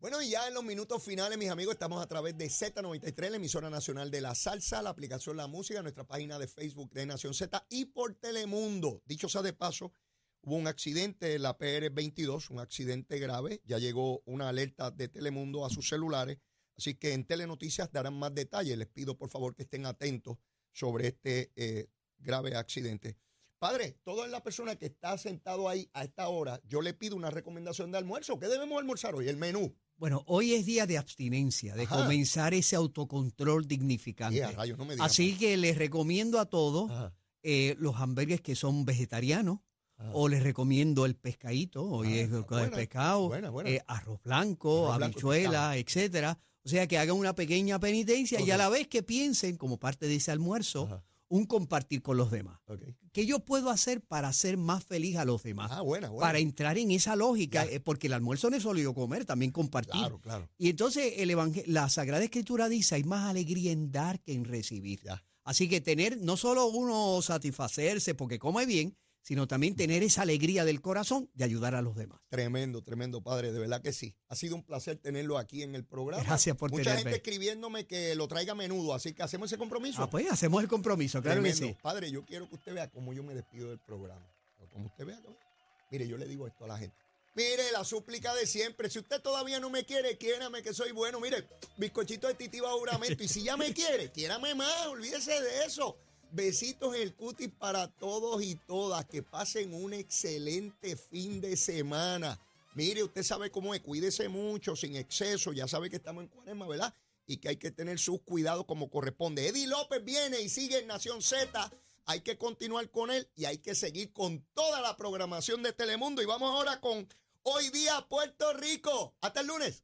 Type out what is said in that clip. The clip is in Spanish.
Bueno, y ya en los minutos finales, mis amigos, estamos a través de Z93, la emisora nacional de la salsa, la aplicación La Música, nuestra página de Facebook de Nación Z y por Telemundo. Dicho sea de paso, hubo un accidente en la PR22, un accidente grave. Ya llegó una alerta de Telemundo a sus celulares. Así que en Telenoticias darán más detalles. Les pido por favor que estén atentos sobre este eh, grave accidente. Padre, toda la persona que está sentado ahí a esta hora, yo le pido una recomendación de almuerzo. ¿Qué debemos almorzar hoy? El menú. Bueno, hoy es día de abstinencia, de Ajá. comenzar ese autocontrol dignificante. Yeah, rayos, no me digas Así más. que les recomiendo a todos eh, los hamburgues que son vegetarianos. Ajá. O les recomiendo el pescadito, hoy Ah, es el buena, pescado, buena, buena. eh, arroz blanco, Arroz habichuela, etcétera. O sea que hagan una pequeña penitencia y a la vez que piensen, como parte de ese almuerzo, Ajá. Un compartir con los demás. ¿Qué yo puedo hacer para hacer más feliz a los demás? Ah, buena, buena. Para entrar en esa lógica, eh, porque el almuerzo no es solo yo comer, también compartir. Claro, claro. Y entonces el la Sagrada Escritura dice, hay más alegría en dar que en recibir. Ya. Así que tener, no solo uno satisfacerse porque come bien, sino también tener esa alegría del corazón de ayudar a los demás. Tremendo, tremendo, padre. De verdad que sí. Ha sido un placer tenerlo aquí en el programa. Gracias por Mucha tenerme. gente escribiéndome que lo traiga a menudo, así que hacemos ese compromiso. Ah, pues hacemos el compromiso, claro que sí. Padre, yo quiero que usted vea cómo yo me despido del programa. Como usted vea, ¿no? Mire, yo le digo esto a la gente. Mire, la súplica de siempre. Si usted todavía no me quiere, quiérame que soy bueno. Mire, bizcochito de titiba juramento. Y si ya me quiere, quiérame más. Olvídese de eso. Besitos el cutis para todos y todas. Que pasen un excelente fin de semana. Mire, usted sabe cómo es. Cuídese mucho, sin exceso. Ya sabe que estamos en cuaresma, ¿verdad? Y que hay que tener sus cuidados como corresponde. Eddie López viene y sigue en Nación Z. Hay que continuar con él y hay que seguir con toda la programación de Telemundo. Y vamos ahora con Hoy Día Puerto Rico. Hasta el lunes.